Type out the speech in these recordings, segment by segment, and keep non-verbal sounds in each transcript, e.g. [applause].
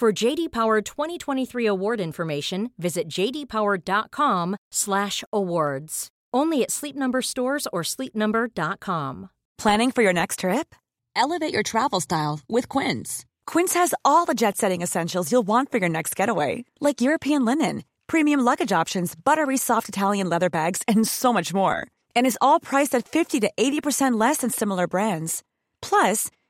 For JD Power 2023 award information, visit jdpower.com/awards. Only at Sleep Number stores or sleepnumber.com. Planning for your next trip? Elevate your travel style with Quince. Quince has all the jet-setting essentials you'll want for your next getaway, like European linen, premium luggage options, buttery soft Italian leather bags, and so much more. And is all priced at 50 to 80% less than similar brands. Plus,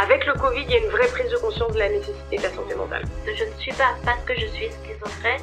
Avec le Covid, il y a une vraie prise de conscience de la nécessité de la santé mentale. Je ne suis pas, parce que je suis schizophrène,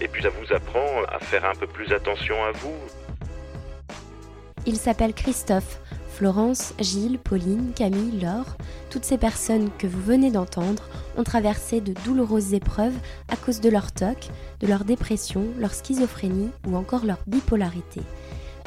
Et puis ça vous apprend à faire un peu plus attention à vous. Il s'appelle Christophe. Florence, Gilles, Pauline, Camille, Laure, toutes ces personnes que vous venez d'entendre ont traversé de douloureuses épreuves à cause de leur TOC, de leur dépression, leur schizophrénie ou encore leur bipolarité.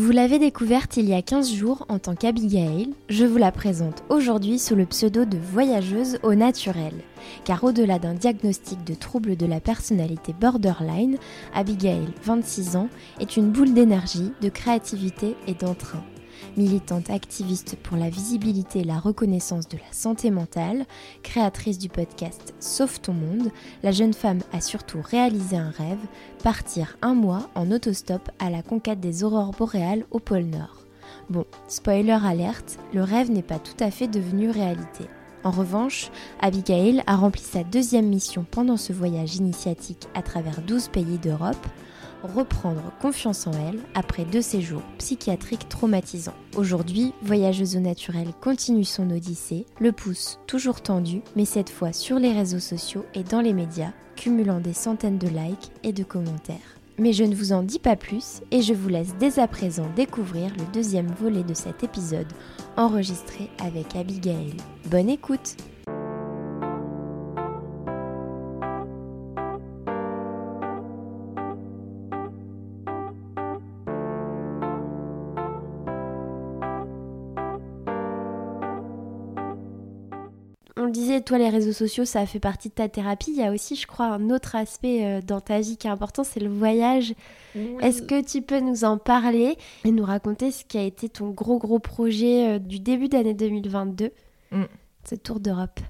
Vous l'avez découverte il y a 15 jours en tant qu'Abigail, je vous la présente aujourd'hui sous le pseudo de voyageuse au naturel. Car au-delà d'un diagnostic de trouble de la personnalité borderline, Abigail, 26 ans, est une boule d'énergie, de créativité et d'entrain. Militante activiste pour la visibilité et la reconnaissance de la santé mentale, créatrice du podcast Sauve ton monde, la jeune femme a surtout réalisé un rêve, partir un mois en autostop à la conquête des aurores boréales au pôle Nord. Bon, spoiler alerte, le rêve n'est pas tout à fait devenu réalité. En revanche, Abigail a rempli sa deuxième mission pendant ce voyage initiatique à travers 12 pays d'Europe, reprendre confiance en elle après deux séjours psychiatriques traumatisants. Aujourd'hui, Voyageuse au naturel continue son odyssée, le pouce toujours tendu, mais cette fois sur les réseaux sociaux et dans les médias, cumulant des centaines de likes et de commentaires. Mais je ne vous en dis pas plus et je vous laisse dès à présent découvrir le deuxième volet de cet épisode enregistré avec Abigail. Bonne écoute toi, les réseaux sociaux, ça fait partie de ta thérapie. Il y a aussi, je crois, un autre aspect euh, dans ta vie qui est important, c'est le voyage. Est-ce que tu peux nous en parler et nous raconter ce qui a été ton gros, gros projet euh, du début d'année 2022, Mm. ce tour d'Europe?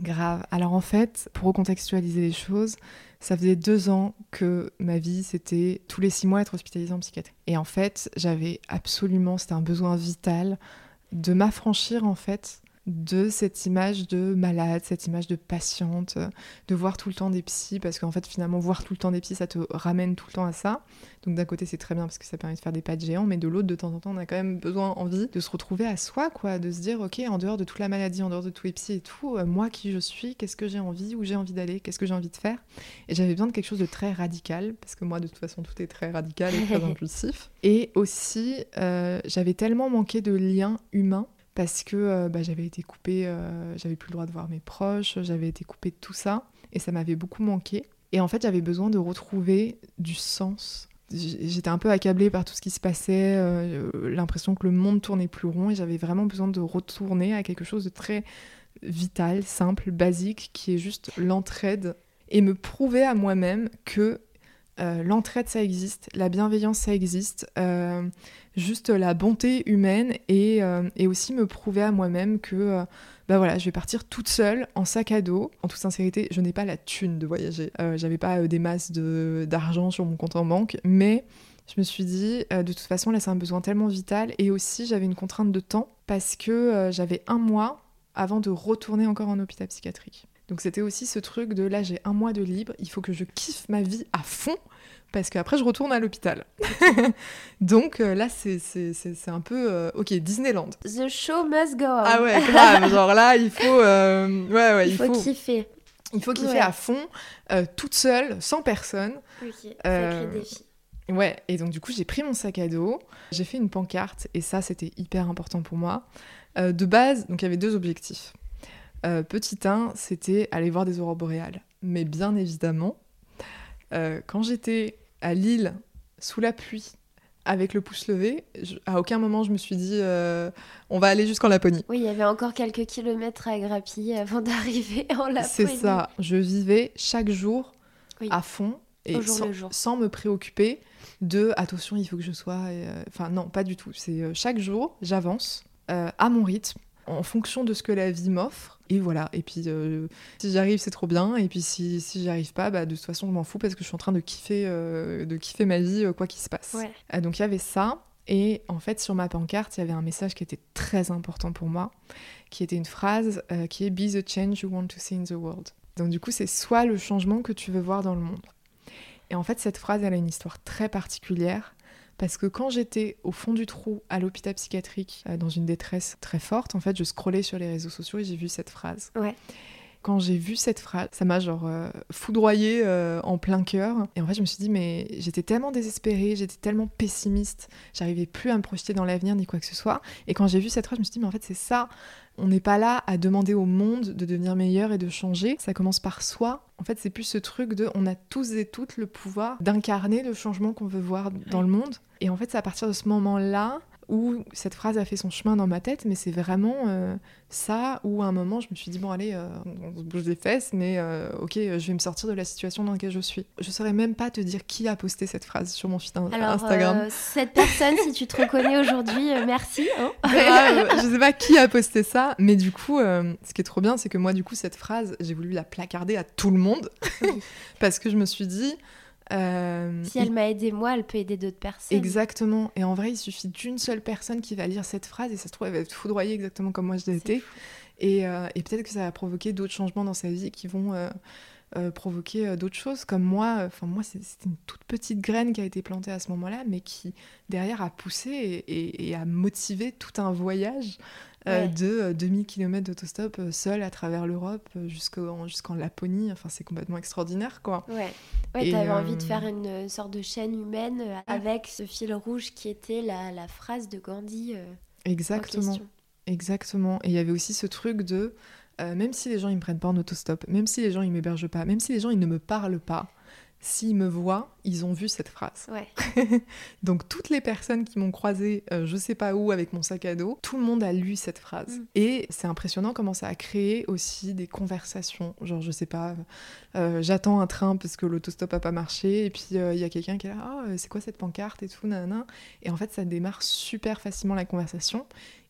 Grave. Alors en fait, pour recontextualiser les choses, ça faisait deux ans que ma vie, c'était tous les six mois être hospitalisée en psychiatrie. Et en fait, j'avais absolument, c'était un besoin vital de m'affranchir en fait de cette image de malade, cette image de patiente, de voir tout le temps des psys, parce qu'en fait finalement voir tout le temps des psys, ça te ramène tout le temps à ça. Donc d'un côté c'est très bien parce que ça permet de faire des pas de géant, mais de l'autre de temps en temps on a quand même besoin, envie de se retrouver à soi, quoi, de se dire ok en dehors de toute la maladie, en dehors de tous les psys et tout, euh, moi qui je suis, qu'est-ce que j'ai envie, où j'ai envie d'aller, qu'est-ce que j'ai envie de faire? Et j'avais besoin de quelque chose de très radical, parce que moi de toute façon tout est très radical et très [laughs] impulsif. Et aussi euh, j'avais tellement manqué de liens humains parce que euh, bah, j'avais été coupée, euh, j'avais plus le droit de voir mes proches, j'avais été coupée de tout ça, et ça m'avait beaucoup manqué. Et en fait, j'avais besoin de retrouver du sens. J'étais un peu accablée par tout ce qui se passait, euh, l'impression que le monde tournait plus rond, et j'avais vraiment besoin de retourner à quelque chose de très vital, simple, basique, qui est juste l'entraide, et me prouver à moi-même que euh, l'entraide, ça existe, la bienveillance, ça existe, euh, juste la bonté humaine et, euh, et aussi me prouver à moi-même que bah voilà, je vais partir toute seule en sac à dos. En toute sincérité, je n'ai pas la thune de voyager. J'avais pas des masses d'argent sur mon compte en banque, mais je me suis dit, de toute façon, là, c'est un besoin tellement vital. Et aussi, j'avais une contrainte de temps parce que j'avais un mois avant de retourner encore en hôpital psychiatrique. Donc c'était aussi ce truc de là, j'ai un mois de libre, il faut que je kiffe ma vie à fond parce qu'après je retourne à l'hôpital. [laughs] Donc euh, là, c'est un peu, euh, ok, Disneyland. The show must go on. Ah ouais, grave, genre là, il faut, euh, ouais, ouais, il faut kiffer. il faut kiffer Ouais. à fond, euh, toute seule, sans personne. Ok, sacré défi. Ouais, et donc du coup, j'ai pris mon sac à dos, j'ai fait une pancarte, et ça, c'était hyper important pour moi. De base, donc il y avait deux objectifs. Euh, petit 1, c'était aller voir des aurores boréales. Mais bien évidemment, euh, quand j'étais à Lille, sous la pluie, avec le pouce levé, je- à aucun moment je me suis dit euh, on va aller jusqu'en Laponie. Oui, il y avait encore quelques kilomètres à grappiller avant [laughs] d'arriver en Laponie. C'est ça, je vivais chaque jour Oui. à fond et sans, jour. sans me préoccuper de attention, il faut que je sois. Enfin, non, pas du tout. C'est chaque jour, j'avance à mon rythme, en fonction de ce que la vie m'offre. Et voilà. Et puis, euh, si j'y arrive, c'est trop bien. Et puis, si, si j'y arrive pas, bah, de toute façon, je m'en fous parce que je suis en train de kiffer, euh, de kiffer ma vie, euh, quoi qu'il se passe. Ouais. Euh, donc, il y avait ça. Et en fait, sur ma pancarte, il y avait un message qui était très important pour moi, qui était une phrase euh, qui est Be the change you want to see in the world. Donc, du coup, c'est soit le changement que tu veux voir dans le monde. Et en fait, cette phrase, elle a une histoire très particulière. Parce que quand j'étais au fond du trou à l'hôpital psychiatrique, euh, dans une détresse très forte, en fait, je scrollais sur les réseaux sociaux et j'ai vu cette phrase. Ouais. Quand j'ai vu cette phrase, ça m'a genre euh, foudroyé euh, en plein cœur. Et en fait, je me suis dit, mais j'étais tellement désespérée, j'étais tellement pessimiste, j'arrivais plus à me projeter dans l'avenir ni quoi que ce soit. Et quand j'ai vu cette phrase, je me suis dit, mais en fait, c'est ça. On n'est pas là à demander au monde de devenir meilleur et de changer. Ça commence par soi. En fait, c'est plus ce truc de on a tous et toutes le pouvoir d'incarner le changement qu'on veut voir dans le monde. Et en fait, c'est à partir de ce moment-là où cette phrase a fait son chemin dans ma tête, mais c'est vraiment euh, ça où à un moment je me suis dit bon allez, euh, on se bouge les fesses, mais euh, ok, je vais me sortir de la situation dans laquelle je suis. Je saurais même pas te dire qui a posté cette phrase sur mon feed Alors, Instagram. cette personne, si tu te reconnais aujourd'hui, merci. hein. [laughs] Je sais pas qui a posté ça, mais du coup, ce qui est trop bien, c'est que moi, du coup, cette phrase, j'ai voulu la placarder à tout le monde [laughs] parce que je me suis dit. Euh, Si elle m'a aidé moi, elle peut aider d'autres personnes. Exactement. Et en vrai, il suffit d'une seule personne qui va lire cette phrase et ça se trouve, elle va être foudroyée exactement comme moi je l'ai été. Et, euh, et peut-être que ça va provoquer d'autres changements dans sa vie qui vont euh, euh, provoquer euh, d'autres choses. Comme moi, enfin moi, c'est- c'était une toute petite graine qui a été plantée à ce moment-là, mais qui derrière a poussé et, et- et a motivé tout un voyage euh, Ouais. de euh, 2000 km d'autostop euh, seul à travers l'Europe euh, jusqu'en jusqu'en Laponie. Enfin, c'est complètement extraordinaire, quoi. Ouais, ouais t'avais envie euh, de faire une euh, sorte de chaîne humaine euh, avec ce fil rouge qui était la, la phrase de Gandhi. euh, en Exactement. Exactement. Et il y avait aussi ce truc de, euh, même si les gens ils me prennent pas en autostop, même si les gens ils m'hébergent pas, même si les gens ils ne me parlent pas, s'ils me voient, ils ont vu cette phrase. Ouais. [laughs] Donc toutes les personnes qui m'ont croisée, euh, je sais pas où, avec mon sac à dos, tout le monde a lu cette phrase. Mm. Et c'est impressionnant comment ça a créé aussi des conversations. Genre, je sais pas, euh, j'attends un train parce que l'autostop a pas marché, et puis euh, il y a quelqu'un qui est là, ah, c'est quoi cette pancarte et tout, nanana? Et en fait, ça démarre super facilement la conversation.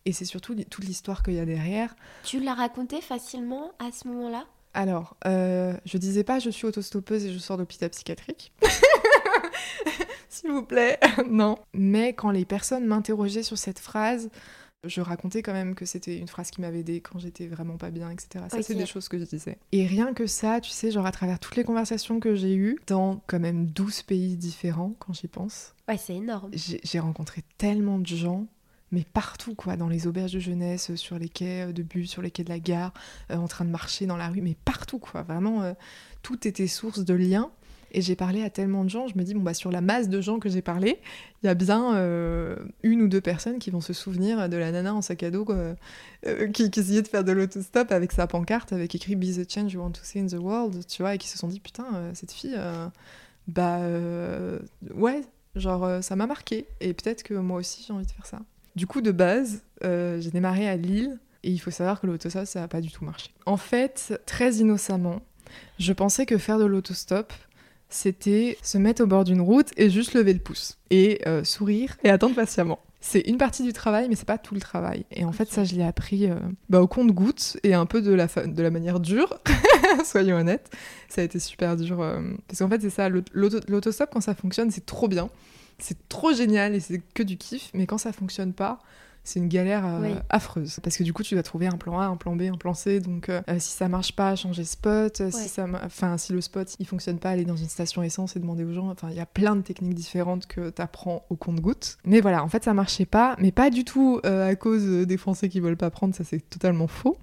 Et c'est surtout toute l'histoire qu'il y a derrière. Tu l'as raconté facilement à ce moment-là? Alors, euh, je disais pas je suis autostoppeuse et je sors d'hôpital psychiatrique. [laughs] S'il vous plaît, [laughs] non. Mais quand les personnes m'interrogeaient sur cette phrase, je racontais quand même que c'était une phrase qui m'avait aidée quand j'étais vraiment pas bien, etc. Ça, c'est des choses que je disais. Et rien que ça, tu sais, genre à travers toutes les conversations que j'ai eues, dans quand même 12 pays différents, quand j'y pense, Ouais, c'est énorme. j'ai rencontré tellement de gens, mais partout, quoi, dans les auberges de jeunesse, euh, sur les quais euh, de bus, sur les quais de la gare, euh, en train de marcher dans la rue, mais partout, quoi. Vraiment, tout était source de liens. Et j'ai parlé à tellement de gens, je me dis, bon, bah, sur la masse de gens que j'ai parlé, il y a bien une ou deux personnes qui vont se souvenir de la nana en sac à dos qui, essayait de faire de l'autostop avec sa pancarte avec écrit Be the change you want to see in the world, tu vois, et qui se sont dit, putain, cette fille, bah, ouais, genre, ça m'a marqué. Et peut-être que moi aussi, j'ai envie de faire ça. Du coup, de base, euh, j'ai démarré à Lille, et il faut savoir que l'autostop, ça n'a pas du tout marché. En fait, très innocemment, je pensais que faire de l'autostop, c'était se mettre au bord d'une route et juste lever le pouce et euh, sourire et attendre patiemment. C'est une partie du travail, mais c'est pas tout le travail. Et en fait, ça, je l'ai appris euh, bah, au compte-goutte et un peu de la, de la manière dure, [laughs] soyons honnêtes. Ça a été super dur. euh, parce qu'en fait, c'est ça, l'aut- l'auto- l'autostop, quand ça fonctionne, c'est trop bien. C'est trop génial et c'est que du kiff. Mais quand ça fonctionne pas, c'est une galère euh, Oui. affreuse. Parce que du coup, tu dois trouver un plan A, un plan B, un plan C. Donc, euh, euh, si ça marche pas, changer spot. Ouais. Si, ça, enfin, si le spot il fonctionne pas, aller dans une station essence et demander aux gens. Enfin, il y a plein de techniques différentes que tu apprends au compte-goutte. Mais voilà, en fait, ça marchait pas. Mais pas du tout euh, à cause des Français qui veulent pas prendre. Ça, c'est totalement faux.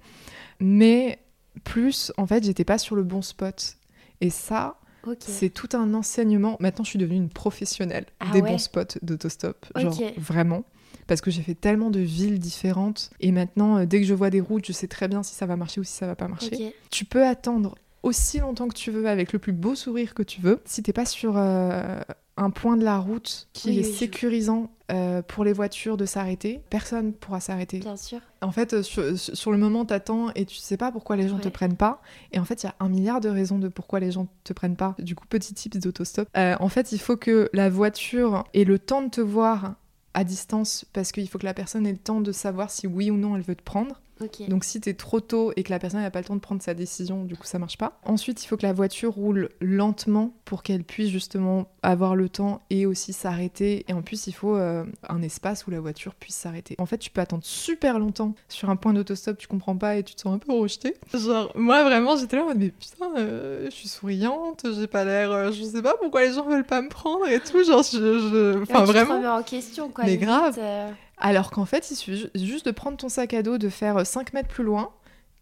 Mais plus, en fait, j'étais pas sur le bon spot. Et ça, C'est tout un enseignement. Maintenant, je suis devenue une professionnelle Ah des ouais bons spots d'autostop. Genre, vraiment. Parce que j'ai fait tellement de villes différentes. Et maintenant, euh, dès que je vois des routes, je sais très bien si ça va marcher ou si ça va pas marcher. Tu peux attendre aussi longtemps que tu veux, avec le plus beau sourire que tu veux. Si t'es pas sur euh, un point de la route qui Oui, est oui, sécurisant euh, pour les voitures de s'arrêter, personne pourra s'arrêter. Bien sûr. En fait, euh, sur, sur le moment, t'attends et tu sais pas pourquoi les gens te Ouais. prennent pas. Et en fait, il y a un milliard de raisons de pourquoi les gens te prennent pas. Du coup, petit tips d'autostop. Euh, en fait, il faut que la voiture ait le temps de te voir à distance parce qu'il faut que la personne ait le temps de savoir si oui ou non elle veut te prendre. Donc si t'es trop tôt et que la personne n'a pas le temps de prendre sa décision, du coup ça marche pas. Ensuite, il faut que la voiture roule lentement pour qu'elle puisse justement avoir le temps et aussi s'arrêter. Et en plus, il faut euh, un espace où la voiture puisse s'arrêter. En fait, tu peux attendre super longtemps sur un point d'autostop, tu comprends pas et tu te sens un peu rejeté. Genre, moi vraiment, j'étais là en mode, mais putain, euh, je suis souriante, j'ai pas l'air, euh, je sais pas pourquoi les gens veulent pas me prendre et tout. Genre, je, je- enfin Ouais, tu vraiment. en question, quoi. Mais grave. euh, Alors qu'en fait, il suffit ju- juste de prendre ton sac à dos, de faire 5 mètres plus loin,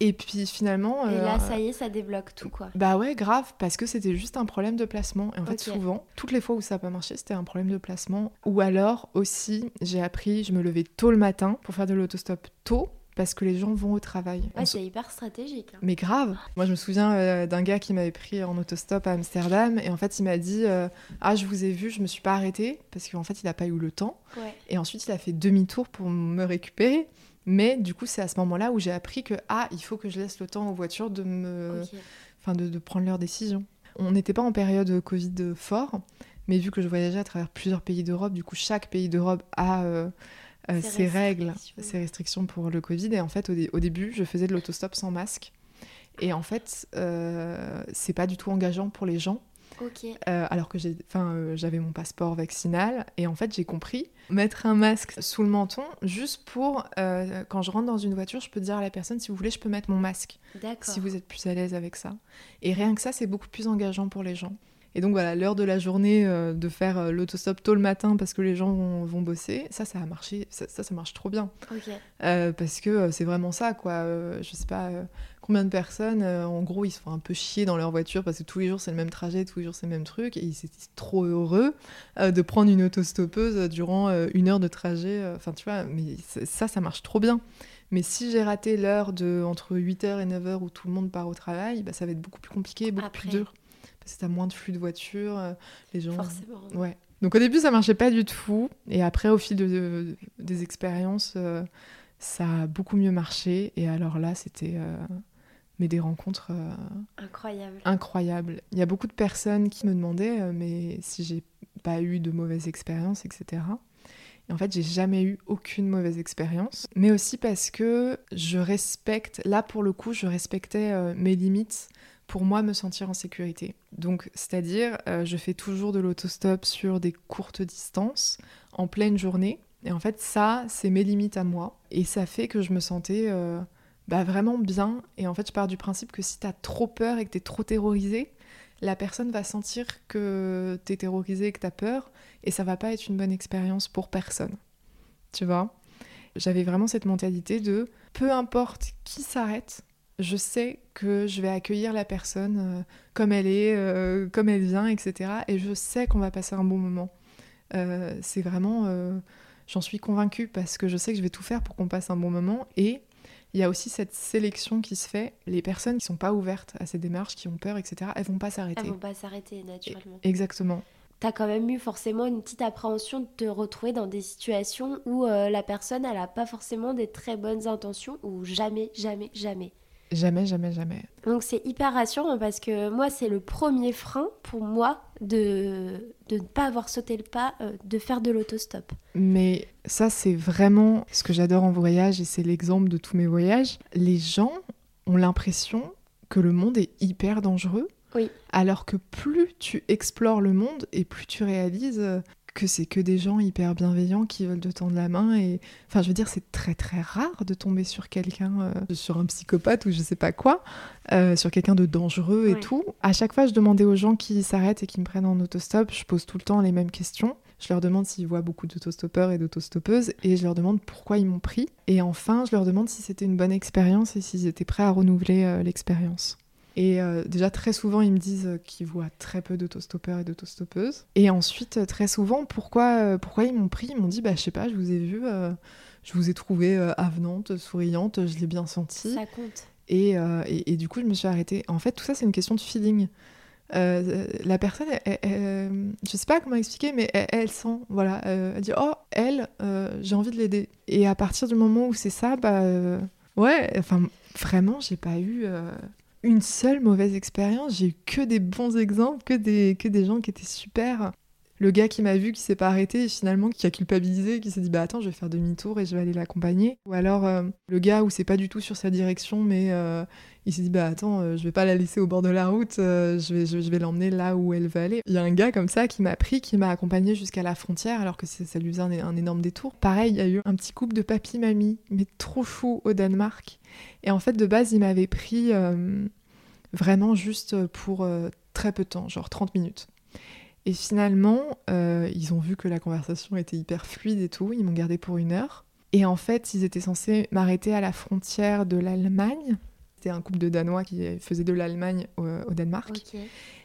et puis finalement... Et euh, là, ça y est, ça débloque tout, quoi. Bah ouais, grave, parce que c'était juste un problème de placement. Et en fait, souvent, toutes les fois où ça n'a pas marché, c'était un problème de placement. Ou alors aussi, j'ai appris, je me levais tôt le matin pour faire de l'autostop tôt, parce que les gens vont au travail. Ouais, c'est hyper stratégique. hein. mais grave. Moi, je me souviens euh, d'un gars qui m'avait pris en autostop à Amsterdam et en fait, il m'a dit euh, Ah, je vous ai vu, je me suis pas arrêtée parce qu'en fait, il n'a pas eu le temps. Ouais. Et ensuite, il a fait demi-tour pour me récupérer. Mais du coup, c'est à ce moment-là où j'ai appris que ah, il faut que je laisse le temps aux voitures de me, enfin, de, de prendre leurs décisions. On n'était pas en période Covid fort, mais vu que je voyageais à travers plusieurs pays d'Europe, du coup, chaque pays d'Europe a euh, euh, ses règles, restrictions. ses restrictions pour le Covid. Et en fait, au, dé- au début, je faisais de l'autostop sans masque. Et en fait, euh, c'est pas du tout engageant pour les gens. Euh, alors que euh, j'avais mon passeport vaccinal et en fait j'ai compris mettre un masque sous le menton juste pour quand je rentre dans une voiture, je peux dire à la personne si vous voulez, je peux mettre mon masque D'accord. si vous êtes plus à l'aise avec ça. Et rien que ça, c'est beaucoup plus engageant pour les gens. Et donc voilà, l'heure de la journée euh, de faire euh, l'autostop tôt le matin parce que les gens vont, vont bosser, ça, ça a marché, ça, ça, ça marche trop bien. Euh, parce que c'est vraiment ça, quoi. Je sais pas combien de personnes, en gros, ils se font un peu chier dans leur voiture parce que tous les jours c'est le même trajet, tous les jours c'est le même truc, et ils étaient trop heureux de prendre une autostoppeuse durant une heure de trajet. Enfin, tu vois, mais ça, ça marche trop bien. Mais si j'ai raté l'heure de entre 8h et 9h où tout le monde part au travail, bah, ça va être beaucoup plus compliqué, beaucoup plus Après. C'est à moins de flux de voitures, euh, les gens. Forcément. Ouais. Donc au début, ça marchait pas du tout. Et après, au fil de, de- des expériences, euh, ça a beaucoup mieux marché. Et alors là, c'était euh, mais des rencontres euh, Incroyable. incroyables. Il y a beaucoup de personnes qui me demandaient mais si j'ai pas eu de mauvaises expériences, etc. Et en fait, j'ai jamais eu aucune mauvaise expérience. Mais aussi parce que je respecte, là pour le coup, je respectais mes limites pour moi me sentir en sécurité. Donc, c'est-à-dire, euh, je fais toujours de l'autostop sur des courtes distances, en pleine journée. Et en fait, ça, c'est mes limites à moi. Et ça fait que je me sentais euh, bah, vraiment bien. Et en fait, je pars du principe que si t'as trop peur et que t'es trop terrorisé, la personne va sentir que t'es terrorisé et que t'as peur. Et ça va pas être une bonne expérience pour personne. Tu vois? J'avais vraiment cette mentalité de peu importe qui s'arrête, je sais que je vais accueillir la personne euh, comme elle est, euh, comme elle vient, etc. Et je sais qu'on va passer un bon moment. Euh, c'est vraiment... J'en suis convaincue parce que je sais que je vais tout faire pour qu'on passe un bon moment. Et il y a aussi cette sélection qui se fait. Les personnes qui sont pas ouvertes à ces démarches, qui ont peur, etc., elles vont pas s'arrêter. Elles vont pas s'arrêter naturellement. Exactement. T'as quand même eu forcément une petite appréhension de te retrouver dans des situations où euh, la personne, elle a pas forcément des très bonnes intentions ou jamais, jamais, jamais. Jamais, jamais, jamais. Donc c'est hyper rassurant parce que moi, c'est le premier frein pour moi de, de ne pas avoir sauté le pas euh, de faire de l'autostop. Mais ça, c'est vraiment ce que j'adore en voyage et c'est l'exemple de tous mes voyages. Les gens ont l'impression que le monde est hyper dangereux. Oui. Alors que plus tu explores le monde et plus tu réalises euh, que c'est que des gens hyper bienveillants qui veulent te tendre la main. Et enfin, je veux dire, c'est très très rare de tomber sur quelqu'un, euh, sur un psychopathe ou je sais pas quoi, euh, sur quelqu'un de dangereux et Ouais. tout. À chaque fois, je demandais aux gens qui s'arrêtent et qui me prennent en autostop, je pose tout le temps les mêmes questions. Je leur demande s'ils voient beaucoup d'autostoppeurs et d'autostoppeuses et je leur demande pourquoi ils m'ont pris. Et enfin, je leur demande si c'était une bonne expérience et s'ils étaient prêts à renouveler euh, l'expérience. Et euh, déjà, très souvent, ils me disent qu'ils voient très peu d'autostoppeurs et d'autostoppeuses. Et ensuite, très souvent, pourquoi, euh, pourquoi ils m'ont pris? Ils m'ont dit, bah, je sais pas, je vous ai vu, euh, je vous ai trouvé avenante, souriante, je l'ai bien senti. Ça compte. Et, et- et du coup, je me suis arrêtée. En fait, tout ça, c'est une question de feeling. La personne, elle- elle- elle- je sais pas comment expliquer, mais elle, sent, voilà, elle dit oh elle, j'ai envie de l'aider. Et à partir du moment où c'est ça, bah ouais, enfin vraiment, j'ai pas eu une seule mauvaise expérience. J'ai eu que des bons exemples, que des que des gens qui étaient super. Le gars qui m'a vu, qui s'est pas arrêté, et finalement qui a culpabilisé, qui s'est dit bah attends, je vais faire demi-tour et je vais aller l'accompagner. Ou alors euh, le gars où c'est pas du tout sur sa direction, mais euh, il s'est dit bah attends, euh, je vais pas la laisser au bord de la route, je vais, je, vais l'emmener là où elle veut aller. Il y a un gars comme ça qui m'a pris, qui m'a accompagné jusqu'à la frontière alors que ça lui faisait un, un énorme détour. Pareil, il y a eu un petit couple de papy-mamie, mais trop chou au Danemark. Et en fait, de base, il m'avait pris vraiment juste pour très peu de temps, genre 30 minutes. Et finalement, euh, ils ont vu que la conversation était hyper fluide et tout, ils m'ont gardé pour une heure. Et en fait, ils étaient censés m'arrêter à la frontière de l'Allemagne. C'était un couple de Danois qui faisait de l'Allemagne au, au Danemark.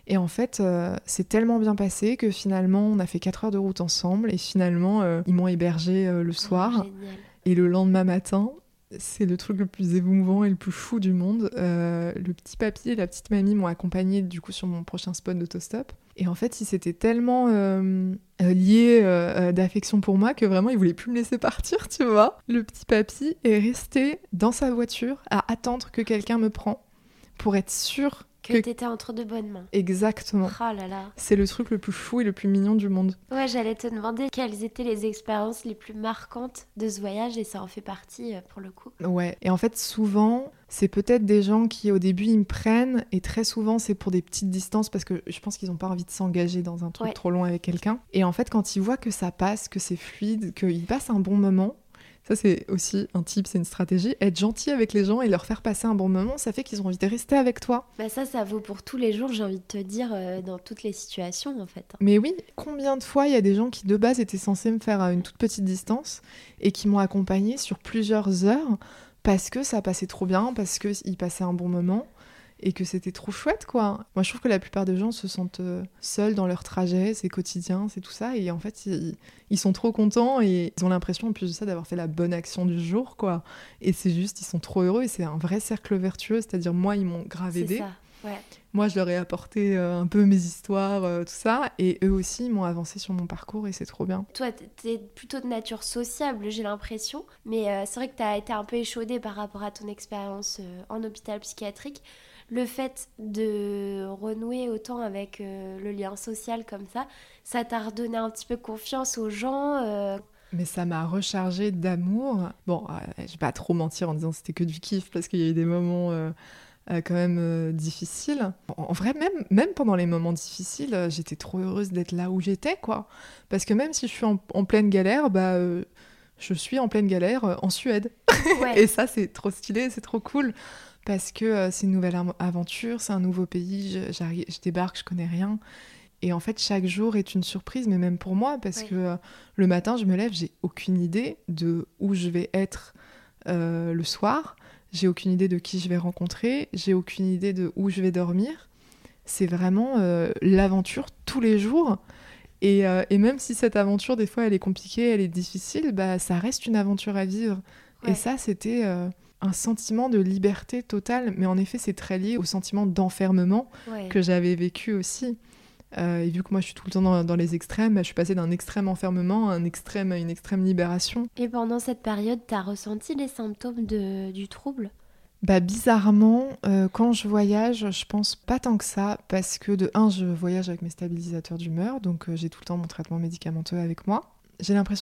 Et en fait, euh, c'est tellement bien passé que finalement, on a fait 4 heures de route ensemble. Et finalement, euh, ils m'ont hébergé le soir. Génial. Et le lendemain matin, c'est le truc le plus émouvant et le plus fou du monde. Euh, le petit papy et la petite mamie m'ont accompagné du coup sur mon prochain spot d'autostop. Et en fait, ils s'étaient tellement euh, euh, liés euh, d'affection pour moi que vraiment, ils voulaient plus me laisser [laughs] partir, tu vois. Le petit papy est resté dans sa voiture à attendre que quelqu'un me prend pour être sûr Que que... t'étais entre de bonnes mains. Exactement. Oh là là. C'est le truc le plus fou et le plus mignon du monde. Ouais, j'allais te demander quelles étaient les expériences les plus marquantes de ce voyage et ça en fait partie euh, pour le coup. Ouais, et en fait, souvent, c'est peut-être des gens qui, au début, ils me prennent, et très souvent, c'est pour des petites distances parce que je pense qu'ils n'ont pas envie de s'engager dans un truc Ouais. trop long avec quelqu'un. Et en fait, quand ils voient que ça passe, que c'est fluide, qu'ils passent un bon moment, ça, c'est aussi un tip, c'est une stratégie. Être gentil avec les gens et leur faire passer un bon moment, ça fait qu'ils ont envie de rester avec toi. Bah ça, ça vaut pour tous les jours, j'ai envie de te dire, euh, dans toutes les situations en fait. Mais oui, combien de fois il y a des gens qui de base étaient censés me faire à une toute petite distance et qui m'ont accompagné sur plusieurs heures parce que ça passait trop bien, parce qu'ils passaient un bon moment et que c'était trop chouette quoi. Moi je trouve que la plupart des gens se sentent euh, seuls dans leur trajet, c'est quotidien, c'est tout ça et en fait ils, ils sont trop contents et ils ont l'impression en plus de ça d'avoir fait la bonne action du jour quoi. Et c'est juste, ils sont trop heureux et c'est un vrai cercle vertueux, c'est-à-dire moi ils m'ont grave aidé. ça. Moi, je leur ai apporté euh, un peu mes histoires, euh, tout ça, et eux aussi m'ont avancé sur mon parcours et c'est trop bien. Toi, t'es plutôt de nature sociable, j'ai l'impression, mais euh, c'est vrai que t'as été un peu échaudée par rapport à ton expérience en hôpital psychiatrique. Le fait de renouer autant avec le lien social comme ça, ça t'a redonné un petit peu confiance aux gens mais ça m'a rechargé d'amour. Bon, je vais pas trop mentir en disant c'était que du kiff parce qu'il y a eu des moments euh, quand même euh, difficile. En, vrai, même, même pendant les moments difficiles, euh, j'étais trop heureuse d'être là où j'étais, quoi. Parce que même si je suis en, pleine galère, bah, je suis en pleine galère en Suède. [laughs] Et ça, c'est trop stylé, c'est trop cool. Parce que c'est une nouvelle aventure, c'est un nouveau pays, je, je débarque, je connais rien. Et en fait, chaque jour est une surprise, mais même pour moi, parce que le matin, je me lève, j'ai aucune idée de où je vais être le soir. J'ai aucune idée de qui je vais rencontrer, j'ai aucune idée de où je vais dormir. C'est vraiment euh, l'aventure tous les jours. Euh, et, même si cette aventure, des fois, elle est compliquée, elle est difficile, bah, ça reste une aventure à vivre. Et ça, c'était euh, un sentiment de liberté totale. Mais en effet, c'est très lié au sentiment d'enfermement que j'avais vécu aussi. et vu que moi je suis tout le temps dans, les extrêmes, je suis passée d'un extrême enfermement à un extrême, une extrême libération. Et pendant cette période, tu as ressenti les symptômes de, du trouble? Bah bizarrement, euh, quand je voyage, je pense pas tant que ça parce que de un, je voyage avec mes stabilisateurs d'humeur, donc euh, j'ai tout le temps mon traitement médicamenteux avec moi. J'ai l'impression.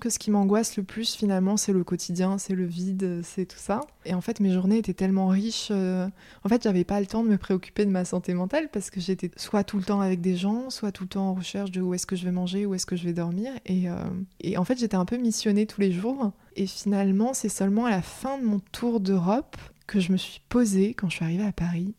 Que ce qui m'angoisse le plus finalement, c'est le quotidien, c'est le vide, c'est tout ça. Et en fait, mes journées étaient tellement riches. Euh, en fait, j'avais pas le temps de me préoccuper de ma santé mentale parce que j'étais soit tout le temps avec des gens, soit tout le temps en recherche de où est-ce que je vais manger, où est-ce que je vais dormir. Et, euh, et en fait, j'étais un peu missionnée tous les jours. Et finalement, c'est seulement à la fin de mon tour d'Europe que je me suis posée, quand je suis arrivée à Paris,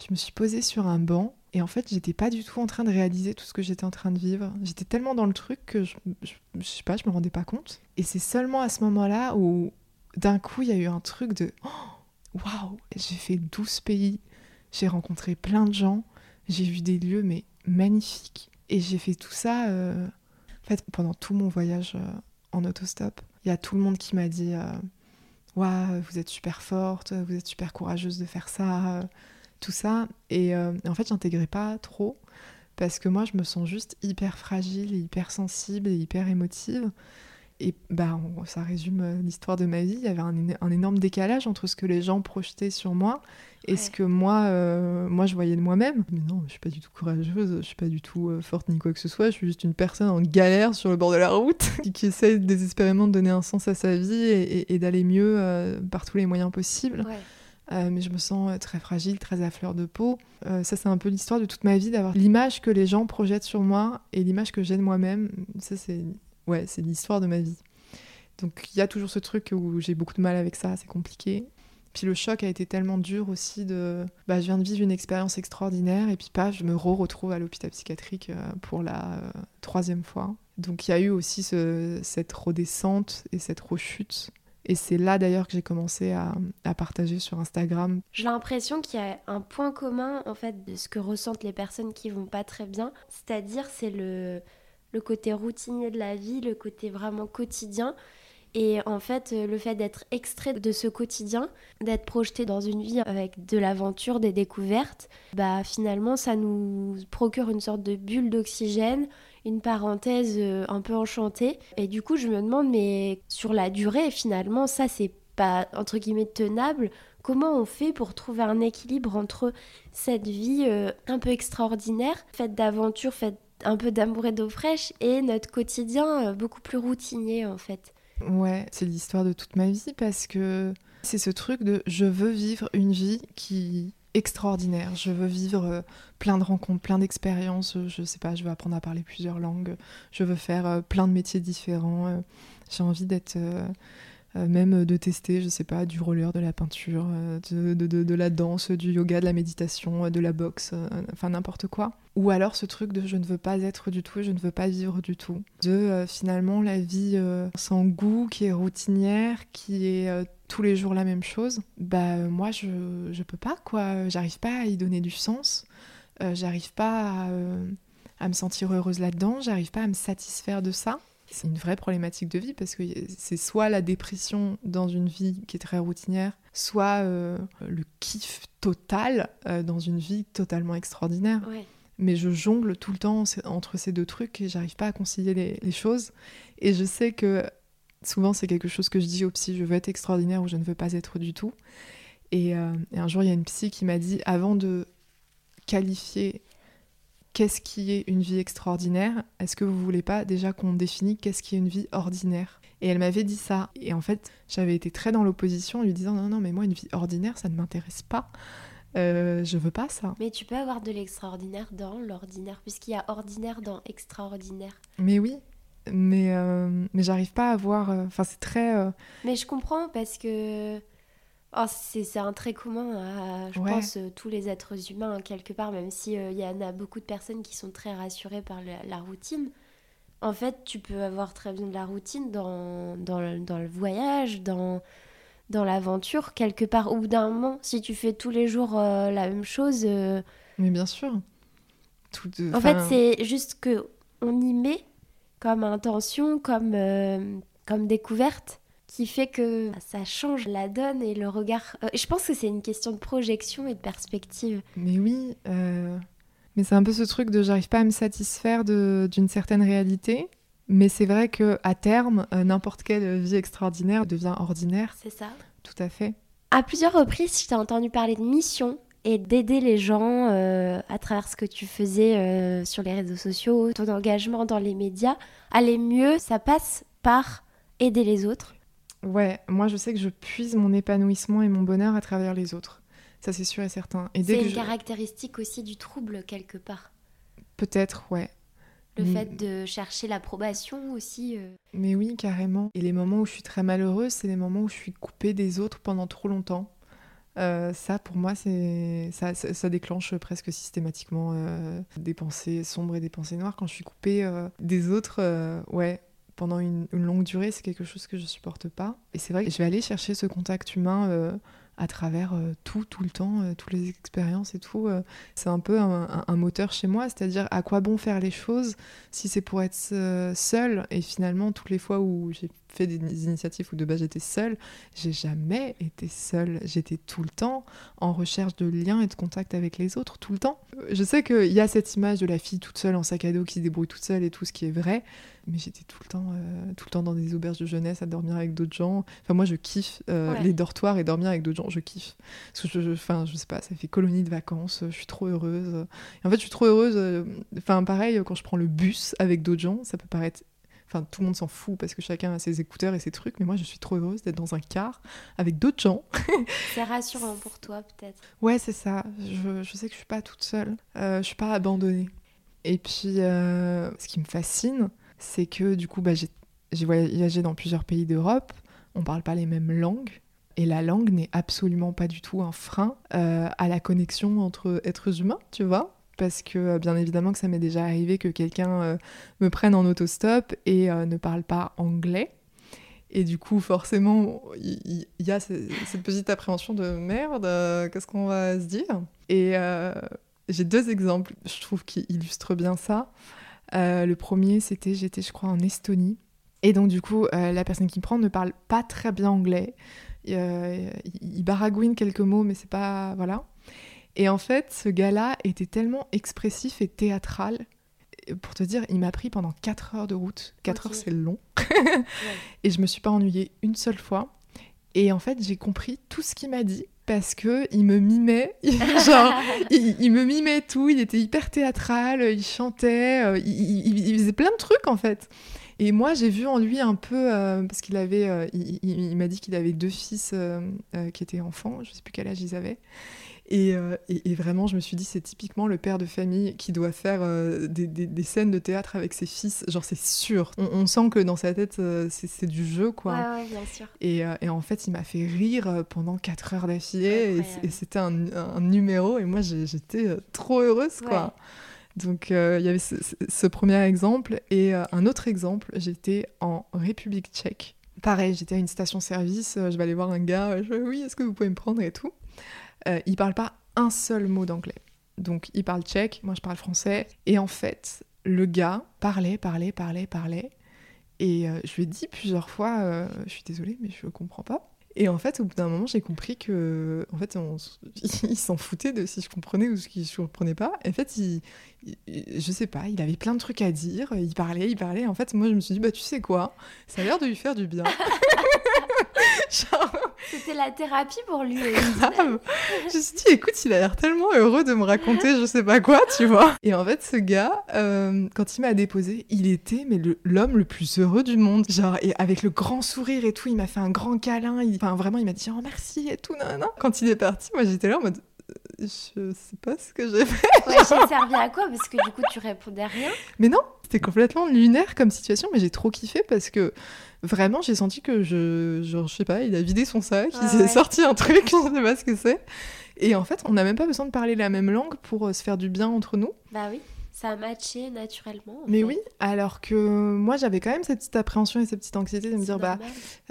je me suis posée sur un banc et en fait, j'étais pas du tout en train de réaliser tout ce que j'étais en train de vivre. J'étais tellement dans le truc que je, je, sais pas, je me rendais pas compte. Et c'est seulement à ce moment-là où d'un coup, il y a eu un truc de oh, waouh, j'ai fait 12 pays, j'ai rencontré plein de gens, j'ai vu des lieux mais magnifiques. Et j'ai fait tout ça euh, en fait pendant tout mon voyage euh, en autostop. Il y a tout le monde qui m'a dit euh, waouh, vous êtes super forte, vous êtes super courageuse de faire ça tout ça. Et euh, en fait, j'intégrais pas trop parce que moi, je me sens juste hyper fragile, hyper sensible et hyper émotive. Et bah, ça résume euh, l'histoire de ma vie. Il y avait un, énorme décalage entre ce que les gens projetaient sur moi et ce que moi, euh, moi, je voyais de moi-même. Mais non, je suis pas du tout courageuse, je suis pas du tout forte ni quoi que ce soit. Je suis juste une personne en galère sur le bord de la route [laughs] qui, essaie désespérément de donner un sens à sa vie et, d'aller mieux par tous les moyens possibles. Euh, mais je me sens euh, très fragile, très à fleur de peau. Euh, ça, c'est un peu l'histoire de toute ma vie, d'avoir l'image que les gens projettent sur moi et l'image que j'ai de moi-même. Ça, c'est ouais, l'histoire de ma vie. Donc, il y a toujours ce truc où j'ai beaucoup de mal avec ça, c'est compliqué. Puis le choc a été tellement dur aussi de... Bah, je viens de vivre une expérience extraordinaire et puis pas, je me re-retrouve à l'hôpital psychiatrique pour la troisième fois. Donc il y a eu aussi cette redescente et cette rechute et c'est là d'ailleurs que j'ai commencé à, partager sur Instagram. J'ai l'impression qu'il y a un point commun en fait de ce que ressentent les personnes qui vont pas très bien, c'est-à-dire c'est le, le côté routinier de la vie, le côté vraiment quotidien. Et en fait, le fait d'être extrait de ce quotidien, d'être projeté dans une vie avec de l'aventure, des découvertes, bah finalement, ça nous procure une sorte de bulle d'oxygène, une parenthèse euh, un peu enchantée. Et du coup, je me demande, mais sur la durée, finalement, ça, c'est pas entre guillemets tenable. Comment on fait pour trouver un équilibre entre cette vie euh, un peu extraordinaire, faite d'aventure, faite un peu d'amour et d'eau fraîche, et notre quotidien euh, beaucoup plus routinier en fait? Ouais, c'est l'histoire de toute ma vie parce que c'est ce truc de je veux vivre une vie qui extraordinaire. Je veux vivre euh, plein de rencontres, plein d'expériences. Je sais pas, je veux apprendre à parler plusieurs langues. Je veux faire plein de métiers différents. J'ai envie d'être euh, même de tester, je sais pas, du roller, de la peinture, euh, de, de, la danse, du yoga, de la méditation, euh, de la boxe, enfin n'importe quoi. Ou alors ce truc de je ne veux pas être du tout, je ne veux pas vivre du tout. De finalement la vie sans goût, qui est routinière, qui est tous les jours la même chose. Bah moi je, je peux pas quoi, j'arrive pas à y donner du sens, j'arrive pas à, à me sentir heureuse là-dedans, j'arrive pas à me satisfaire de ça. C'est une vraie problématique de vie parce que c'est soit la dépression dans une vie qui est très routinière, soit euh, le kiff total euh, dans une vie totalement extraordinaire. Mais je jongle tout le temps entre ces deux trucs et j'arrive pas à concilier les, choses. Et je sais que souvent c'est quelque chose que je dis au psy, je veux être extraordinaire ou je ne veux pas être du tout. Et, euh, et un jour il y a une psy qui m'a dit, avant de qualifier qu'est-ce qui est une vie extraordinaire Est-ce que vous voulez pas déjà qu'on définisse qu'est-ce qui est une vie ordinaire? Et elle m'avait dit ça. Et en fait, j'avais été très dans l'opposition en lui disant non, non, mais moi, une vie ordinaire, ça ne m'intéresse pas. Euh, je veux pas ça. Mais tu peux avoir de l'extraordinaire dans l'ordinaire, puisqu'il y a ordinaire dans extraordinaire. Mais oui, mais, euh, mais j'arrive pas à voir. Euh, enfin, c'est très. Euh, mais je comprends parce que Oh, c'est un trait commun à, je pense, tous les êtres humains, hein, quelque part, même s'il il y en a beaucoup de personnes qui sont très rassurées par la, routine. En fait, tu peux avoir très bien de la routine dans, dans, le, dans le voyage, dans, dans l'aventure, quelque part. Au bout d'un moment, si tu fais tous les jours euh, la même chose. Mais bien sûr. Tout En fait, c'est juste que on y met comme intention, comme, comme découverte qui fait que ça change la donne et le regard. Euh, je pense que c'est une question de projection et de perspective. Mais oui, euh, mais c'est un peu ce truc de j'arrive pas à me satisfaire d'une certaine réalité. Mais c'est vrai que à terme, euh, n'importe quelle vie extraordinaire devient ordinaire. C'est ça. Tout à fait. À plusieurs reprises, je t'ai entendu parler de mission et d'aider les gens à travers ce que tu faisais sur les réseaux sociaux, ton engagement dans les médias. Aller mieux, ça passe par aider les autres. Ouais, moi je sais que je puise mon épanouissement et mon bonheur à travers les autres. Ça c'est sûr et certain. C'est une caractéristique aussi du trouble quelque part. Peut-être, ouais. Le fait de chercher l'approbation aussi. Euh. Mais oui, carrément. Et les moments où je suis très malheureuse, c'est les moments où je suis coupée des autres pendant trop longtemps. Euh, ça, pour moi, c'est ça, déclenche presque systématiquement euh, des pensées sombres et des pensées noires. Quand je suis coupée des autres, ouais, pendant une, longue durée, c'est quelque chose que je supporte pas. Et c'est vrai que je vais aller chercher ce contact humain euh, à travers euh, tout, tout le temps, euh, toutes les expériences et tout. c'est un peu un, moteur chez moi, c'est-à-dire à quoi bon faire les choses si c'est pour être seul. Et finalement, toutes les fois où j'ai fait des initiatives où de base j'étais seule, j'ai jamais été seule. J'étais tout le temps en recherche de liens et de contact avec les autres, tout le temps. Je sais qu'il y a cette image de la fille toute seule en sac à dos qui se débrouille toute seule et tout ce qui est vrai mais j'étais tout le temps euh, tout le temps dans des auberges de jeunesse à dormir avec d'autres gens enfin moi je kiffe euh, les dortoirs et dormir avec d'autres gens je kiffe parce que je, enfin je, sais pas ça fait colonie de vacances je suis trop heureuse et en fait je suis trop heureuse euh, enfin pareil quand je prends le bus avec d'autres gens ça peut paraître Enfin, tout le monde s'en fout parce que chacun a ses écouteurs et ses trucs, mais moi je suis trop heureuse d'être dans un car avec d'autres gens. [laughs] c'est rassurant pour toi, peut-être. Ouais, c'est ça. Je, je, sais que je suis pas toute seule. je suis pas abandonnée. Et puis, ce qui me fascine, c'est que du coup, bah, j'ai voyagé dans plusieurs pays d'Europe, on parle pas les mêmes langues, et la langue n'est absolument pas du tout un frein euh, à la connexion entre êtres humains, tu vois parce que euh, bien évidemment que ça m'est déjà arrivé que quelqu'un euh, me prenne en autostop et ne parle pas anglais. Et du coup, forcément, il y, a cette petite appréhension de merde, qu'est-ce qu'on va se dire? Et j'ai deux exemples, je trouve, qui illustrent bien ça. Euh, le premier, c'était, j'étais, je crois, en Estonie. Et donc, du coup, euh, la personne qui me prend ne parle pas très bien anglais. Euh, il baragouine quelques mots, mais c'est pas. Voilà. Et en fait, ce gars-là était tellement expressif et théâtral. Pour te dire, il m'a pris pendant 4 heures de route. 4 heures, c'est long. [laughs] [laughs] Et je me suis pas ennuyée une seule fois. Et en fait, j'ai compris tout ce qu'il m'a dit parce que il me mimait, [laughs] genre, il, me mimait tout, il était hyper théâtral, il chantait, euh, il, faisait plein de trucs en fait. Et moi, j'ai vu en lui un peu, euh, parce qu'il avait, euh, il, m'a dit qu'il avait deux fils qui étaient enfants, je sais plus quel âge ils avaient. Euh, et, vraiment, je me suis dit, c'est typiquement le père de famille qui doit faire euh, des, scènes de théâtre avec ses fils. Genre, c'est sûr. On, sent que dans sa tête, euh, c'est du jeu, quoi. Ouais, ouais, bien sûr. Et, en fait, il m'a fait rire pendant 4 heures d'affilée. Et, c'était un, numéro. Et moi, j'étais trop heureuse, quoi. Donc, il y avait ce, premier exemple. Et un autre exemple, j'étais en République tchèque. Pareil, j'étais à une station-service. je vais aller voir un gars. Je, oui, est-ce que vous pouvez me prendre et tout? Euh, il parle pas un seul mot d'anglais. Donc il parle tchèque, moi je parle français. Et en fait, le gars parlait, parlait, parlait, parlait. Et euh, je lui ai dit plusieurs fois, euh, je suis désolée, mais je comprends pas. Et en fait, au bout d'un moment, j'ai compris que, en fait, [laughs] il s'en foutait de si je comprenais ou si je comprenais pas. En fait, il, je sais pas, il avait plein de trucs à dire. Il parlait, il parlait. En fait, moi, je me suis dit, bah, tu sais quoi, ça a l'air de lui faire du bien. [laughs] C'était la thérapie pour lui. [laughs] je me suis dit, écoute, il a l'air tellement heureux de me raconter je sais pas quoi, tu vois. Et en fait, ce gars, euh, quand il m'a déposé, il était mais l'homme le, plus heureux du monde. Genre, et avec le grand sourire et tout, il m'a fait un grand câlin. Enfin, vraiment, il m'a dit, oh merci et tout, non, non. Quand il est parti, moi, j'étais là en mode, je sais pas ce que j'ai fait. Ouais, j'ai servi à quoi? Parce que du coup, tu répondais rien? Mais non, c'était complètement lunaire comme situation, mais j'ai trop kiffé parce que vraiment, j'ai senti que je, genre, je sais pas, il a vidé son sac, il s'est sorti un truc, [laughs] je sais pas ce que c'est. Et en fait, on n'a même pas besoin de parler la même langue pour euh, se faire du bien entre nous. Bah oui ça a matché naturellement. Mais oui, alors que moi j'avais quand même cette petite appréhension et cette petite anxiété de me dire bah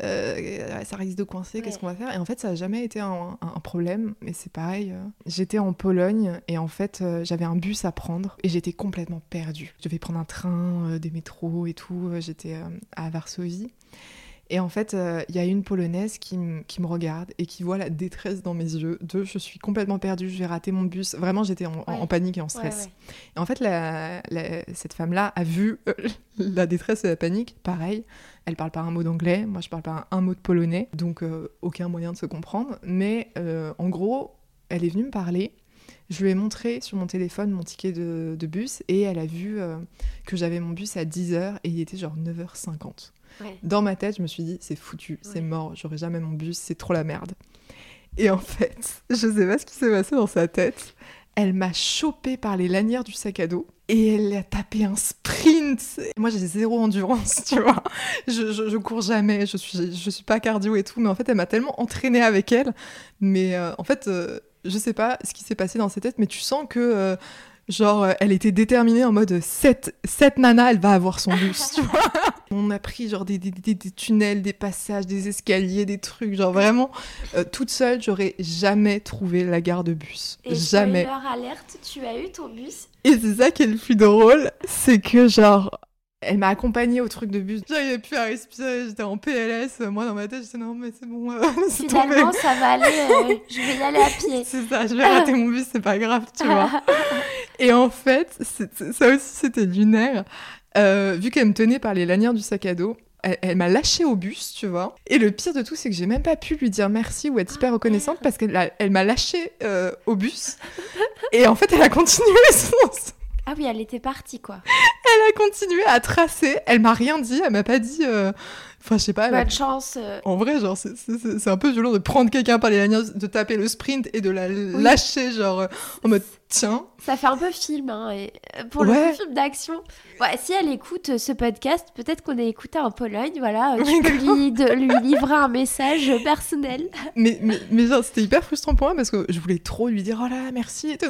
euh, ça risque de coincer, qu'est-ce qu'on va faire? Et en fait ça n'a jamais été un, problème, mais c'est pareil. Euh, j'étais en Pologne et en fait euh, j'avais un bus à prendre et j'étais complètement perdue. Je devais prendre un train, des métros et tout. J'étais à Varsovie. Et en fait, euh, il y a une Polonaise qui, me regarde et qui voit la détresse dans mes yeux. De je suis complètement perdue, je vais rater mon bus. Vraiment, j'étais en, panique et en stress. Et en fait, cette femme-là a vu euh, [laughs] la détresse et la panique. Pareil, elle parle pas un mot d'anglais, moi je parle pas un, mot de polonais, donc euh, aucun moyen de se comprendre. Mais en gros, elle est venue me parler. Je lui ai montré sur mon téléphone mon ticket de, bus et elle a vu que j'avais mon bus à 10h et il était genre 9h50. Dans ma tête, je me suis dit, c'est foutu, c'est mort, j'aurai jamais mon bus, c'est trop la merde. Et en fait, [laughs] je sais pas ce qui s'est passé dans sa tête. Elle m'a chopé par les lanières du sac à dos et elle a tapé un sprint. Moi, j'ai zéro endurance, [laughs] tu vois. Je, je, cours jamais, je suis, je suis pas cardio et tout, mais en fait, elle m'a tellement entraînée avec elle. Mais euh, en fait, euh, je sais pas ce qui s'est passé dans sa tête, mais tu sens que. Euh, genre, elle était déterminée en mode cette, cette nana, elle va avoir son bus, tu [laughs] vois. On a pris genre des, des, des, tunnels, des passages, des escaliers, des trucs. Genre vraiment, euh, toute seule, j'aurais jamais trouvé la gare de bus. Et jamais. Spoiler alerte, tu as eu ton bus? Et c'est ça qui est le plus drôle, c'est que genre, elle m'a accompagnée au truc de bus. J'arrivais plus à respirer, j'étais en PLS. Moi, dans ma tête, j'étais non, mais c'est bon. Euh, [laughs] Finalement, ça va aller, [laughs] euh, je vais y aller à pied. c'est ça, je vais rater mon bus, c'est pas grave, tu vois. [laughs] Et en fait, ça aussi, c'était lunaire. Euh, vu qu'elle me tenait par les lanières du sac à dos, elle, m'a lâché au bus, tu vois. Et le pire de tout, c'est que j'ai même pas pu lui dire merci ou être hyper reconnaissante parce qu'elle elle m'a lâché euh, au bus. Et en fait, elle a continué son. Ah oui, elle était partie, quoi. [laughs] Elle a continué à tracer. Elle m'a rien dit. Elle m'a pas dit. Euh, enfin, je sais pas. Bonne chance. En vrai, genre, c'est un peu violent de prendre quelqu'un par les lanières, de taper le sprint et de la lâcher, genre, en mode tiens. Ça fait un peu film, hein, et euh, pour le film d'action. Ouais, si elle écoute ce podcast, peut-être qu'on est écouté en Pologne, voilà, tu peux lui, de, lui livrer un message personnel. [laughs] Mais, mais, mais genre, c'était hyper frustrant pour moi parce que je voulais trop lui dire oh là, merci et tout.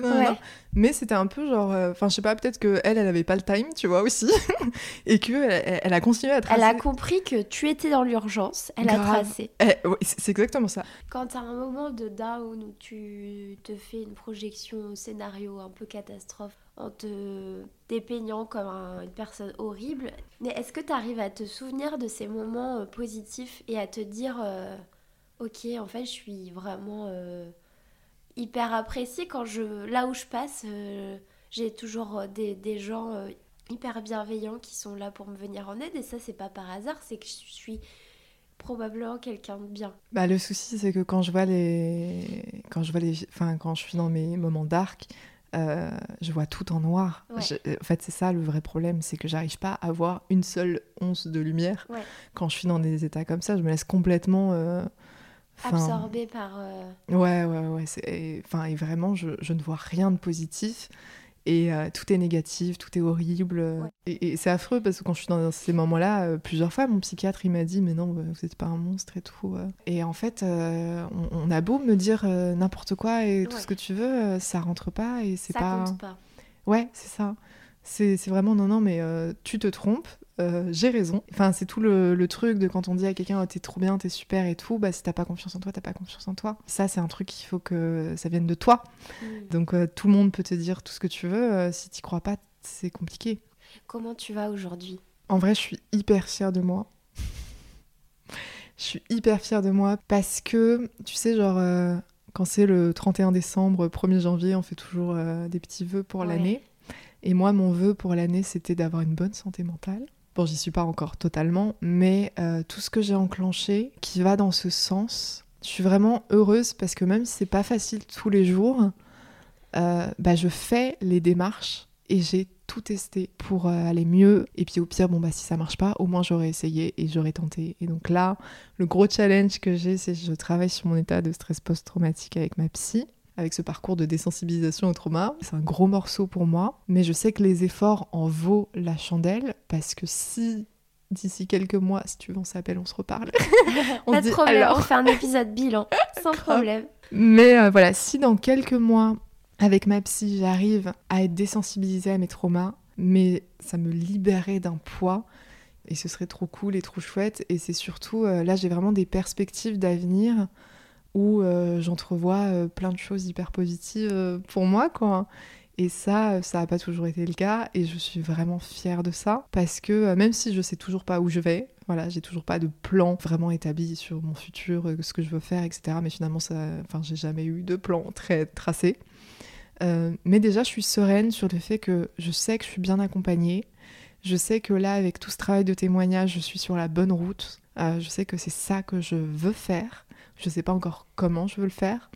Mais c'était un peu genre, euh, enfin, je sais pas, peut-être que elle, elle avait pas le time, tu vois, aussi. [laughs] et que elle, a continué à tracer. Elle a compris que tu étais dans l'urgence, elle a tracé. Eh, c'est exactement ça. Quand t'as un moment de down où tu te fais une projection au scénario un peu catastrophe en te dépeignant comme une personne horrible. Mais est-ce que tu arrives à te souvenir de ces moments euh, positifs et à te dire euh, ok en fait je suis vraiment euh, hyper appréciée quand je là où je passe j'ai toujours des, des gens hyper bienveillants qui sont là pour me venir en aide et ça c'est pas par hasard c'est que je suis probablement quelqu'un de bien. Bah, le souci, c'est que quand je vois les. Quand je vois les. Enfin, quand je suis dans mes moments dark, euh, je vois tout en noir. Ouais. Je- En fait, c'est ça le vrai problème, c'est que j'arrive pas à voir une seule once de lumière. Ouais. Quand je suis dans des états comme ça, je me laisse complètement. euh, enfin, Absorbé par. euh, Ouais, ouais, ouais. Enfin, et vraiment, je, je ne vois rien de positif. Et euh, tout est négatif, tout est horrible. Et, et c'est affreux parce que quand je suis dans ces moments-là, euh, plusieurs fois, mon psychiatre, il m'a dit Mais non, vous n'êtes pas un monstre et tout. euh. Et en fait, on, on a beau me dire n'importe quoi et tout Ouais. ce que tu veux, ça rentre pas et c'est Ça pas. compte pas. Ouais, c'est ça. C'est c'est vraiment non, non, mais tu te trompes, euh, j'ai raison. Enfin, c'est tout le, le truc de quand on dit à quelqu'un oh, t'es trop bien, t'es super et tout, bah si t'as pas confiance en toi, t'as pas confiance en toi. Ça, c'est un truc qu'il faut que ça vienne de toi. Donc euh, tout le monde peut te dire tout ce que tu veux, euh, si t'y crois pas, c'est compliqué. Comment tu vas aujourd'hui? En vrai, je suis hyper fière de moi. je suis hyper fière de moi parce que, tu sais, genre, quand c'est le 31 décembre, 1er janvier, on fait toujours des petits vœux pour Ouais. l'année. Et moi, mon vœu pour l'année, c'était d'avoir une bonne santé mentale. Bon, j'y suis pas encore totalement, mais euh, tout ce que j'ai enclenché qui va dans ce sens, je suis vraiment heureuse parce que même si c'est pas facile tous les jours, euh, bah, je fais les démarches et j'ai tout testé pour euh, aller mieux. Et puis au pire, bon bah si ça marche pas, au moins j'aurais essayé et j'aurais tenté. Et donc là, le gros challenge que j'ai, c'est que je travaille sur mon état de stress post-traumatique avec ma psy. Avec ce parcours de désensibilisation au trauma. C'est un gros morceau pour moi, mais je sais que les efforts en vaut la chandelle parce que si d'ici quelques mois, si tu veux, on s'appelle, on se reparle. [laughs] On Pas de problème, alors on fait un épisode bilan, [laughs] sans problème. mais euh, voilà, si dans quelques mois, avec ma psy, j'arrive à être désensibilisée à mes traumas, mais ça me libérait d'un poids, et ce serait trop cool et trop chouette. Et c'est surtout, euh, là, j'ai vraiment des perspectives d'avenir où euh, j'entrevois euh, plein de choses hyper positives euh, pour moi, quoi. Et ça, ça n'a pas toujours été le cas, et je suis vraiment fière de ça, parce que même si je sais toujours pas où je vais, voilà, j'ai toujours pas de plan vraiment établi sur mon futur, ce que je veux faire, etc. Mais finalement, ça, enfin, j'ai jamais eu de plan très tracé. Mais déjà, je suis sereine sur le fait que je sais que je suis bien accompagnée. Je sais que là, avec tout ce travail de témoignage, je suis sur la bonne route. Je sais que c'est ça que je veux faire. Je sais pas encore comment je veux le faire.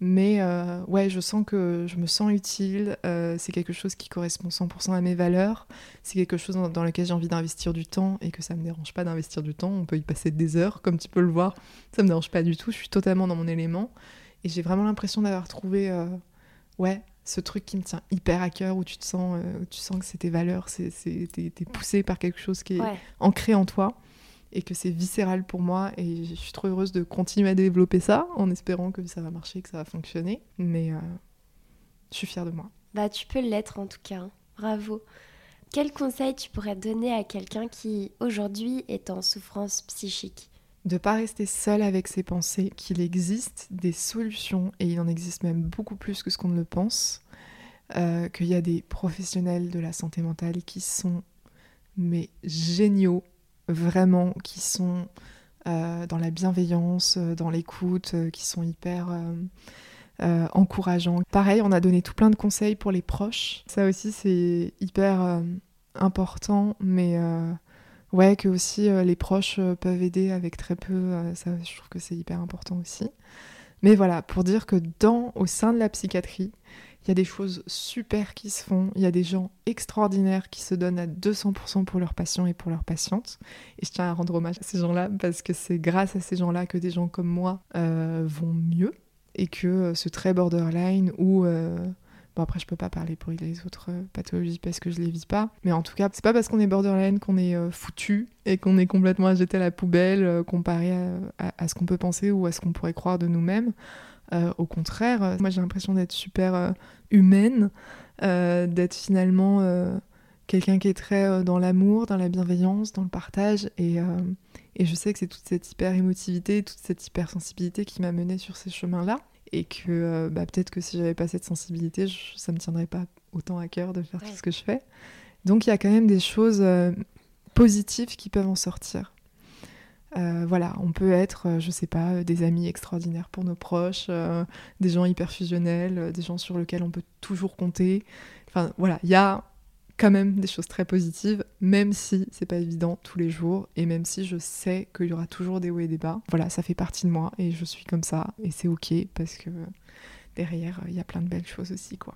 Mais euh, ouais, je sens que je me sens utile. euh, c'est quelque chose qui correspond 100% à mes valeurs. C'est quelque chose dans, dans lequel j'ai envie d'investir du temps et que ça me dérange pas d'investir du temps. On peut y passer des heures, comme tu peux le voir. Ça me dérange pas du tout. Je suis totalement dans mon élément. Et j'ai vraiment l'impression d'avoir trouvé, euh, ouais, ce truc qui me tient hyper à cœur, où tu te sens, tu sens que c'est tes valeurs, c'est, t'es, t'es poussé par quelque chose qui est Ouais. ancré en toi et que c'est viscéral pour moi et je suis trop heureuse de continuer à développer ça en espérant que ça va marcher, que ça va fonctionner. Mais euh, je suis fière de moi. Bah, tu peux l'être en tout cas. hein. Bravo. Quel conseil tu pourrais donner à quelqu'un qui aujourd'hui est en souffrance psychique? De pas rester seul avec ses pensées, qu'il existe des solutions et il en existe même beaucoup plus que ce qu'on ne le pense. Euh, qu'il y a des professionnels de la santé mentale qui sont mais géniaux, vraiment, qui sont euh, dans la bienveillance, euh, dans l'écoute, euh, qui sont hyper encourageants. Pareil, on a donné tout plein de conseils pour les proches. Ça aussi, c'est hyper important, mais ouais, que aussi les proches peuvent aider avec très peu. ça, je trouve que c'est hyper important aussi. Mais voilà, pour dire que dans, au sein de la psychiatrie, il y a des choses super qui se font, il y a des gens extraordinaires qui se donnent à 200% pour leurs patients et pour leurs patientes. Et je tiens à rendre hommage à ces gens-là parce que c'est grâce à ces gens-là que des gens comme moi euh, vont mieux et que euh, ce trait borderline où... euh, Bon après je peux pas parler pour les autres pathologies parce que je les vis pas, mais en tout cas c'est pas parce qu'on est borderline qu'on est foutu et qu'on est complètement à jeter à la poubelle comparé à ce qu'on peut penser ou à ce qu'on pourrait croire de nous-mêmes. Euh, au contraire, euh, moi j'ai l'impression d'être super euh, humaine, d'être finalement quelqu'un qui est très dans l'amour, dans la bienveillance, dans le partage et, euh, et je sais que c'est toute cette hyper émotivité, toute cette hypersensibilité qui m'a menée sur ces chemins-là et que euh, bah, peut-être que si j'avais pas cette sensibilité, je- ça me tiendrait pas autant à cœur de faire tout ce que je fais. Donc il y a quand même des choses euh, positives qui peuvent en sortir. Euh, voilà, on peut être, euh, je sais pas, euh, des amis extraordinaires pour nos proches, des gens hyper fusionnels, des gens sur lesquels on peut toujours compter. Enfin voilà, il y a quand même des choses très positives, même si c'est pas évident tous les jours et même si je sais qu'il y aura toujours des hauts et des bas. Voilà, ça fait partie de moi et je suis comme ça et c'est ok parce que derrière il y a plein de belles choses aussi quoi.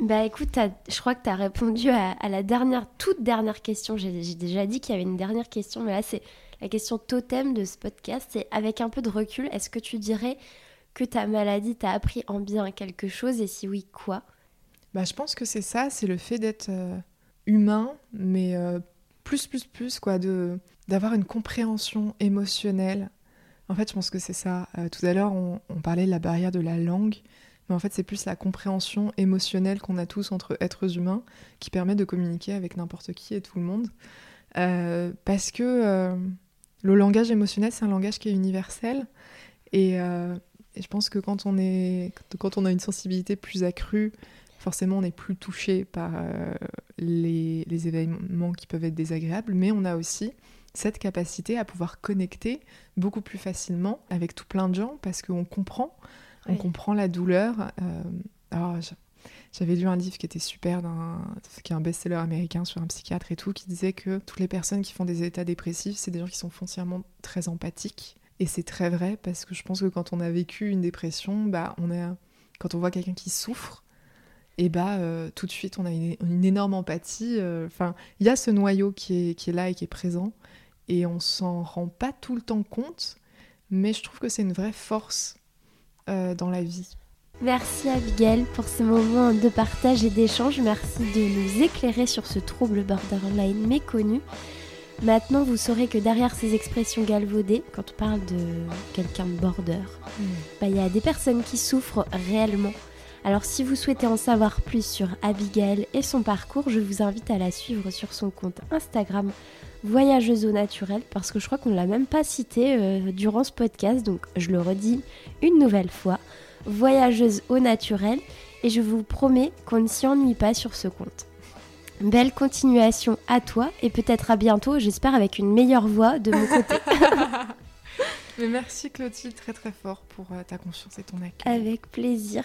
Bah écoute, je crois que tu as répondu à, la dernière, toute dernière question. J'ai déjà dit qu'il y avait une dernière question, mais là c'est la question totem de ce podcast. C'est avec un peu de recul, est-ce que tu dirais que ta maladie t'a appris en bien quelque chose et si oui, quoi? Bah, Je pense que c'est ça, c'est le fait d'être euh, humain, mais euh, plus, plus, plus, quoi, d'avoir une compréhension émotionnelle. En fait, je pense que c'est ça. Euh, tout à l'heure, on, parlait de la barrière de la langue. Mais en fait, c'est plus la compréhension émotionnelle qu'on a tous entre êtres humains qui permet de communiquer avec n'importe qui et tout le monde. Parce que le langage émotionnel, c'est un langage qui est universel. Et, euh, je pense que quand on, est, quand on a une sensibilité plus accrue, forcément, on est plus touché par les, les événements qui peuvent être désagréables. Mais on a aussi cette capacité à pouvoir connecter beaucoup plus facilement avec tout plein de gens parce qu'on comprend on comprend la douleur. Euh, j'avais lu un livre qui était super, qui est un best-seller américain sur un psychiatre et tout, qui disait que toutes les personnes qui font des états dépressifs, c'est des gens qui sont foncièrement très empathiques. Et c'est très vrai parce que je pense que quand on a vécu une dépression, bah, on a, quand on voit quelqu'un qui souffre, et bah euh, tout de suite on a une, énorme empathie. Euh, enfin, il y a ce noyau qui est, qui est là et qui est présent, et on s'en rend pas tout le temps compte, mais je trouve que c'est une vraie force euh, dans la vie. Merci Abigail pour ce moment de partage et d'échange. Merci de nous éclairer sur ce trouble borderline méconnu. Maintenant, vous saurez que derrière ces expressions galvaudées, quand on parle de quelqu'un de border, mm. bah, il y a des personnes qui souffrent réellement. Alors si vous souhaitez en savoir plus sur Abigail et son parcours, je vous invite à la suivre sur son compte Instagram voyageuse au naturel, parce que je crois qu'on ne l'a même pas cité euh, durant ce podcast, donc je le redis une nouvelle fois, voyageuse au naturel, et je vous promets qu'on ne s'y ennuie pas sur ce compte. Belle continuation à toi, et peut-être à bientôt, j'espère avec une meilleure voix de mon côté. [laughs] [laughs] Mais merci Clotilde, très très fort pour euh, ta confiance et ton accueil. Avec plaisir.